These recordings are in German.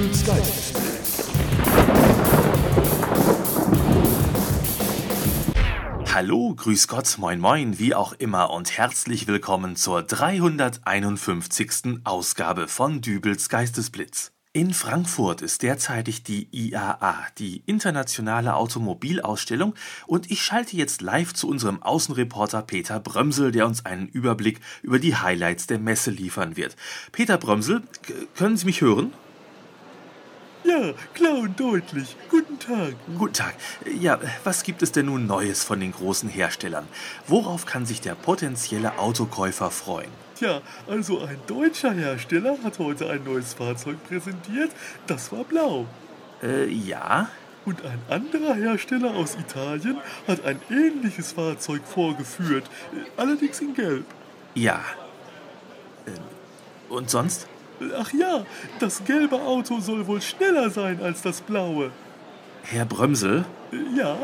Dübels Geistesblitz. Hallo, grüß Gott, moin moin, wie auch immer und herzlich willkommen zur 351. Ausgabe von Dübels Geistesblitz. In Frankfurt ist derzeitig die IAA, die Internationale Automobilausstellung, und ich schalte jetzt live zu unserem Außenreporter Peter Brömsel, der uns einen Überblick über die Highlights der Messe liefern wird. Peter Brömsel, können Sie mich hören? Ja, klar und deutlich. Guten Tag. Guten Tag. Ja, was gibt es denn nun Neues von den großen Herstellern? Worauf kann sich der potenzielle Autokäufer freuen? Tja, also ein deutscher Hersteller hat heute ein neues Fahrzeug präsentiert. Das war blau. Äh, ja? Und ein anderer Hersteller aus Italien hat ein ähnliches Fahrzeug vorgeführt. äh, Allerdings in Gelb. Ja. Ähm, und sonst? Ach ja, das gelbe Auto soll wohl schneller sein als das blaue. Herr Brömsel, Ja,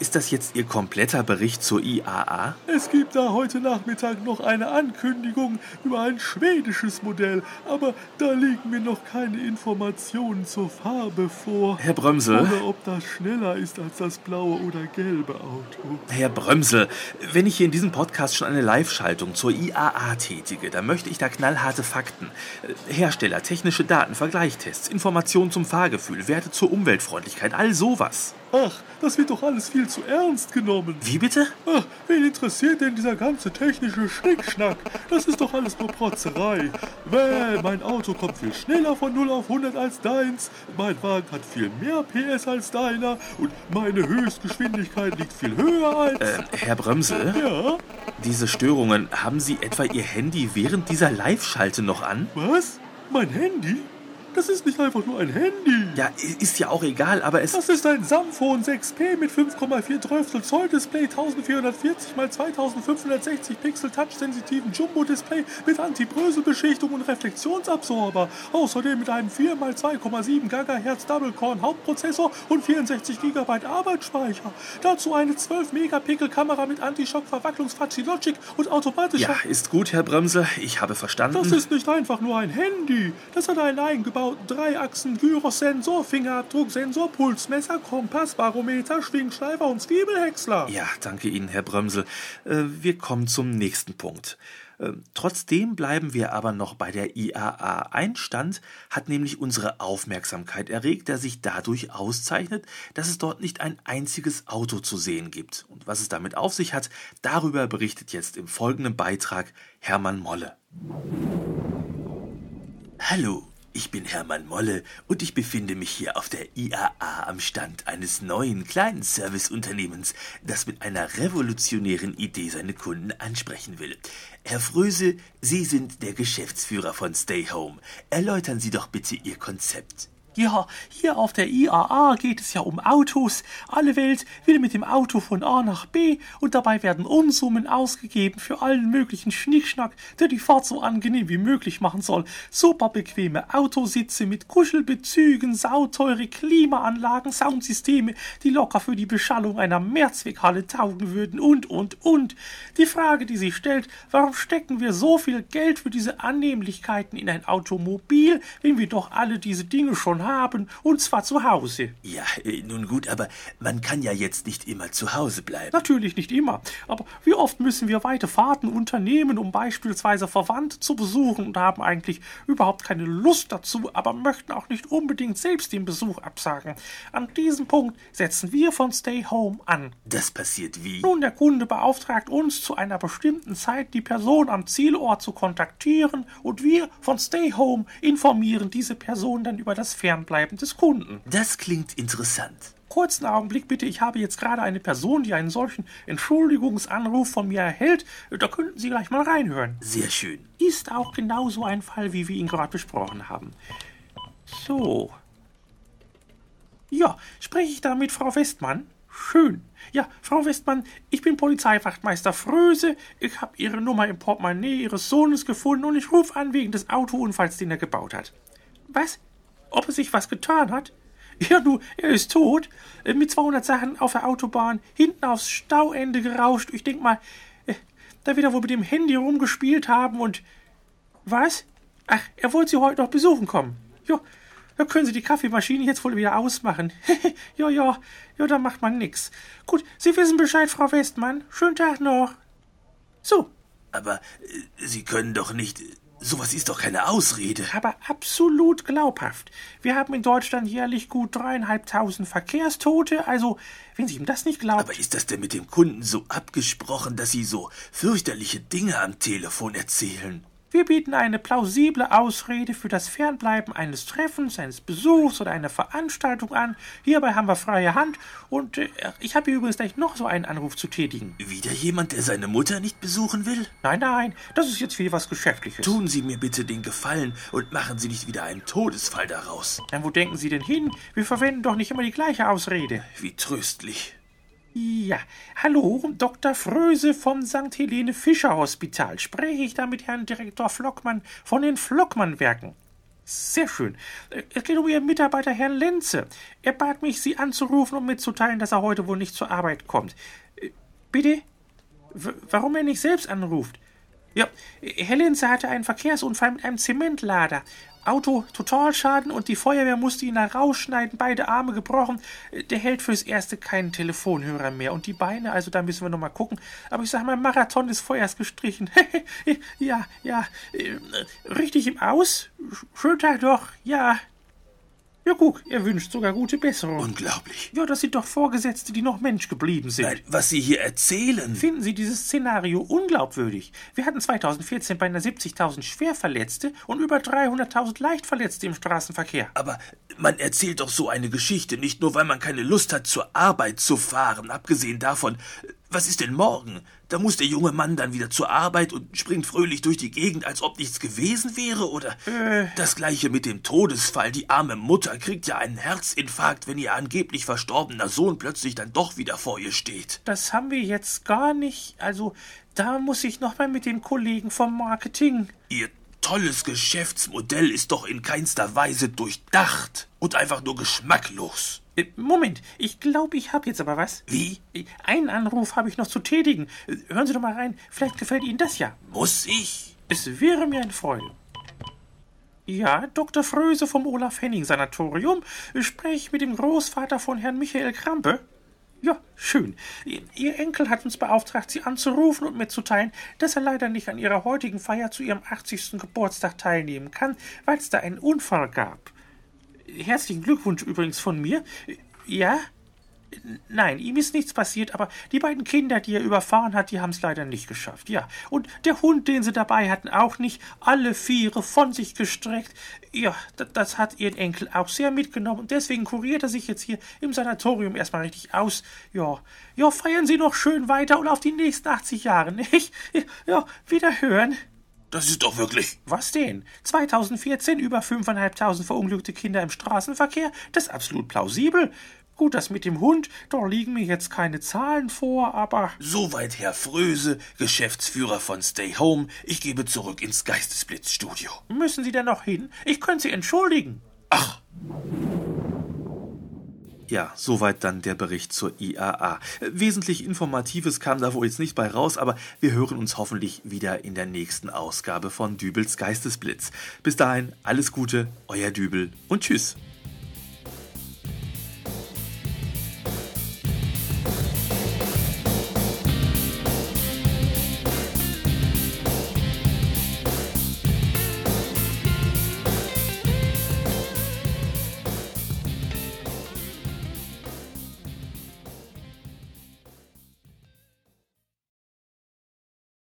ist das jetzt Ihr kompletter Bericht zur IAA? es gibt da heute Nachmittag noch eine Ankündigung über ein schwedisches Modell, aber da liegen mir noch keine Informationen zur Farbe vor. Herr Brömsel? Oder ob das schneller ist als das blaue oder gelbe Auto. Herr Brömsel, wenn ich hier in diesem Podcast schon eine Live-Schaltung zur IAA tätige, dann möchte ich da knallharte Fakten. Äh, Hersteller, technische Daten, Vergleichstests, Informationen zum Fahrgefühl, Werte zur Umweltfreundlichkeit, all sowas. Ach, das wird doch alles viel zu ernst genommen. Wie bitte? Ach, wen interessiert denn dieser ganze technische Schnickschnack? Das ist doch alles nur Protzerei. Bäh, mein Auto kommt viel schneller von 0 auf 100 als deins. Mein Wagen hat viel mehr PS als deiner. Und meine Höchstgeschwindigkeit liegt viel höher als... Äh, Herr Brömsel, Ja? diese Störungen, haben Sie etwa Ihr Handy während dieser Live-Schalte noch an? Was? Mein Handy? Das ist nicht einfach nur ein Handy. Ja, ist ja auch egal, aber es... Das ist ein Samphone 6P mit 5,4 Zoll Display, 1440 x 2560 Pixel Touch-sensitiven Jumbo-Display mit Antibröselbeschichtung und Reflexionsabsorber. Außerdem mit einem 4 x 2,7 GHz Double-Core Hauptprozessor und 64 GB Arbeitsspeicher. Dazu eine 12-Megapixel-Kamera mit Anti-Schock-Verwacklungsfazi Logic und automatischer... Ja, ist gut, Herr Brömsel, ich habe verstanden. Das ist nicht einfach nur ein Handy. Das hat einen eingebauten Dreiachsen-Gyrosensor, Fingerabdrucksensor, Pulsmesser, Kompass, Barometer, Schwingschleifer und Zwiebelhäcksler. Ja, danke Ihnen, Herr Brömsel. Äh, wir kommen zum nächsten Punkt. Äh, Trotzdem bleiben wir aber noch bei der IAA. Ein Stand hat nämlich unsere Aufmerksamkeit erregt, der sich dadurch auszeichnet, dass es dort nicht ein einziges Auto zu sehen gibt. Und was es damit auf sich hat, darüber berichtet jetzt im folgenden Beitrag Hermann Molle. Hallo, ich bin Hermann Molle und ich befinde mich hier auf der IAA am Stand eines neuen kleinen Serviceunternehmens, das mit einer revolutionären Idee seine Kunden ansprechen will. Herr Fröse, Sie sind der Geschäftsführer von Stay Home. Erläutern Sie doch bitte Ihr Konzept. Ja, hier auf der IAA geht es ja um Autos. Alle Welt will mit dem Auto von A nach B und dabei werden Unsummen ausgegeben für allen möglichen Schnickschnack, der die Fahrt so angenehm wie möglich machen soll. Super bequeme Autositze mit Kuschelbezügen, sauteure Klimaanlagen, Soundsysteme, die locker für die Beschallung einer Mehrzweckhalle taugen würden und, und, und. Die Frage, die sich stellt, warum stecken wir so viel Geld für diese Annehmlichkeiten in ein Automobil, wenn wir doch alle diese Dinge schon haben, und zwar zu Hause. Ja, äh, nun gut, aber man kann ja jetzt nicht immer zu Hause bleiben. Natürlich nicht immer, aber wie oft müssen wir weite Fahrten unternehmen, um beispielsweise Verwandte zu besuchen und haben eigentlich überhaupt keine Lust dazu, aber möchten auch nicht unbedingt selbst den Besuch absagen. An diesem Punkt setzen wir von Stay Home an. Das passiert wie? Nun, der Kunde beauftragt uns zu einer bestimmten Zeit die Person am Zielort zu kontaktieren und wir von Stay Home informieren diese Person dann über das Fernbleiben des Kunden. Das klingt interessant. Kurzen Augenblick bitte, ich habe jetzt gerade eine Person, die einen solchen Entschuldigungsanruf von mir erhält. Da könnten Sie gleich mal reinhören. Sehr schön. Ist auch genauso ein Fall, wie wir ihn gerade besprochen haben. So. Ja, spreche ich da mit Frau Westmann? Schön. Ja, Frau Westmann, ich bin Polizeiwachtmeister Fröse. Ich habe Ihre Nummer im Portemonnaie Ihres Sohnes gefunden und ich rufe an wegen des Autounfalls, den er gebaut hat. Was? Ob er sich was getan hat? Ja, du, er ist tot. Äh, Mit 200 Sachen auf der Autobahn, hinten aufs Stauende gerauscht. Ich denk mal, äh, da wird er wohl mit dem Handy rumgespielt haben und. Was? Ach, er wollte Sie heute noch besuchen kommen. Ja, da können Sie die Kaffeemaschine jetzt wohl wieder ausmachen. ja, ja, ja, da macht man nix. Gut, Sie wissen Bescheid, Frau Westmann. Schönen Tag noch. So, Aber äh, Sie können doch nicht. Sowas ist doch keine Ausrede. aber absolut glaubhaft. Wir haben in Deutschland jährlich gut dreieinhalbtausend Verkehrstote, also, wenn Sie ihm das nicht glauben. Aber ist das denn mit dem Kunden so abgesprochen, dass Sie so fürchterliche Dinge am Telefon erzählen? Wir bieten eine plausible Ausrede für das Fernbleiben eines Treffens, eines Besuchs oder einer Veranstaltung an. Hierbei haben wir freie Hand und äh, ich habe hier übrigens gleich noch so einen Anruf zu tätigen. Wieder jemand, der seine Mutter nicht besuchen will? Nein, nein, das ist jetzt wieder was Geschäftliches. Tun Sie mir bitte den Gefallen und machen Sie nicht wieder einen Todesfall daraus. Dann wo denken Sie denn hin? Wir verwenden doch nicht immer die gleiche Ausrede. Wie tröstlich. Ja, hallo, Dr. Fröse vom St. Helene Fischer Hospital. Spreche ich da mit Herrn Direktor Flockmann von den Flockmann-Werken? Sehr schön. Äh, Es geht um Ihren Mitarbeiter Herrn Lenze. Er bat mich, Sie anzurufen, um mitzuteilen, dass er heute wohl nicht zur Arbeit kommt. Äh, Bitte? W warum er nicht selbst anruft? Ja, Herr Lenze hatte einen Verkehrsunfall mit einem Zementlader. Auto Totalschaden und die Feuerwehr musste ihn da rausschneiden, beide Arme gebrochen. Der hält fürs Erste keinen Telefonhörer mehr. Und die Beine, also da müssen wir noch mal gucken. Aber ich sag mal, Marathon des Feuers gestrichen. ja, ja, äh, richtig im Aus? Schönen Tag doch, ja. Ja, guck, er wünscht sogar gute Besserung. Unglaublich. ja, das sind doch Vorgesetzte, die noch Mensch geblieben sind. Nein, was Sie hier erzählen. Finden Sie dieses Szenario unglaubwürdig? Wir hatten 2014 beinahe 70.000 Schwerverletzte und über 300.000 Leichtverletzte im Straßenverkehr. Aber man erzählt doch so eine Geschichte nicht nur, weil man keine Lust hat, zur Arbeit zu fahren. Abgesehen davon, was ist denn morgen? Da muss der junge Mann dann wieder zur Arbeit und springt fröhlich durch die Gegend, als ob nichts gewesen wäre, oder? Das gleiche mit dem Todesfall. Die arme Mutter kriegt ja einen Herzinfarkt, wenn ihr angeblich verstorbener Sohn plötzlich dann doch wieder vor ihr steht. Das haben wir jetzt gar nicht. Also, da muss ich noch mal mit den Kollegen vom Marketing. Ihr tolles Geschäftsmodell ist doch in keinster Weise durchdacht und einfach nur geschmacklos. Äh, Moment, ich glaube, ich habe jetzt aber was. Wie? Äh, Einen Anruf habe ich noch zu tätigen. Äh, Hören Sie doch mal rein. Vielleicht gefällt Ihnen das ja. Muss ich? Es wäre mir eine Freude. Ja, Dr. Fröse vom Olaf Henning Sanatorium. Spreche ich mit dem Großvater von Herrn Michael Krampe? Ja, schön. Ihr Enkel hat uns beauftragt, Sie anzurufen und mitzuteilen, dass er leider nicht an Ihrer heutigen Feier zu Ihrem 80. Geburtstag teilnehmen kann, weil es da einen Unfall gab. Herzlichen Glückwunsch übrigens von mir. Ja? Nein, ihm ist nichts passiert, aber die beiden Kinder, die er überfahren hat, die haben es leider nicht geschafft. Ja, und der Hund, den sie dabei hatten, auch nicht. Alle Viere von sich gestreckt. Ja, das hat ihren Enkel auch sehr mitgenommen und deswegen kuriert er sich jetzt hier im Sanatorium erstmal richtig aus. Ja, ja, feiern Sie noch schön weiter und auf die nächsten 80 Jahre, nicht? Ja, wieder hören. Das ist doch wirklich. Was denn? 2014 über 5.500 verunglückte Kinder im Straßenverkehr? Das ist absolut plausibel. Gut, das mit dem Hund, da liegen mir jetzt keine Zahlen vor, aber Soweit Herr Fröse, Geschäftsführer von Stay Home. Ich gebe zurück ins Geistesblitzstudio. müssen Sie denn noch hin? Ich könnte Sie entschuldigen. Ach, Ja, soweit dann der Bericht zur IAA. Wesentlich Informatives kam da wohl jetzt nicht bei raus, aber wir hören uns hoffentlich wieder in der nächsten Ausgabe von Dübels Geistesblitz. Bis dahin, alles Gute, euer Dübel und tschüss.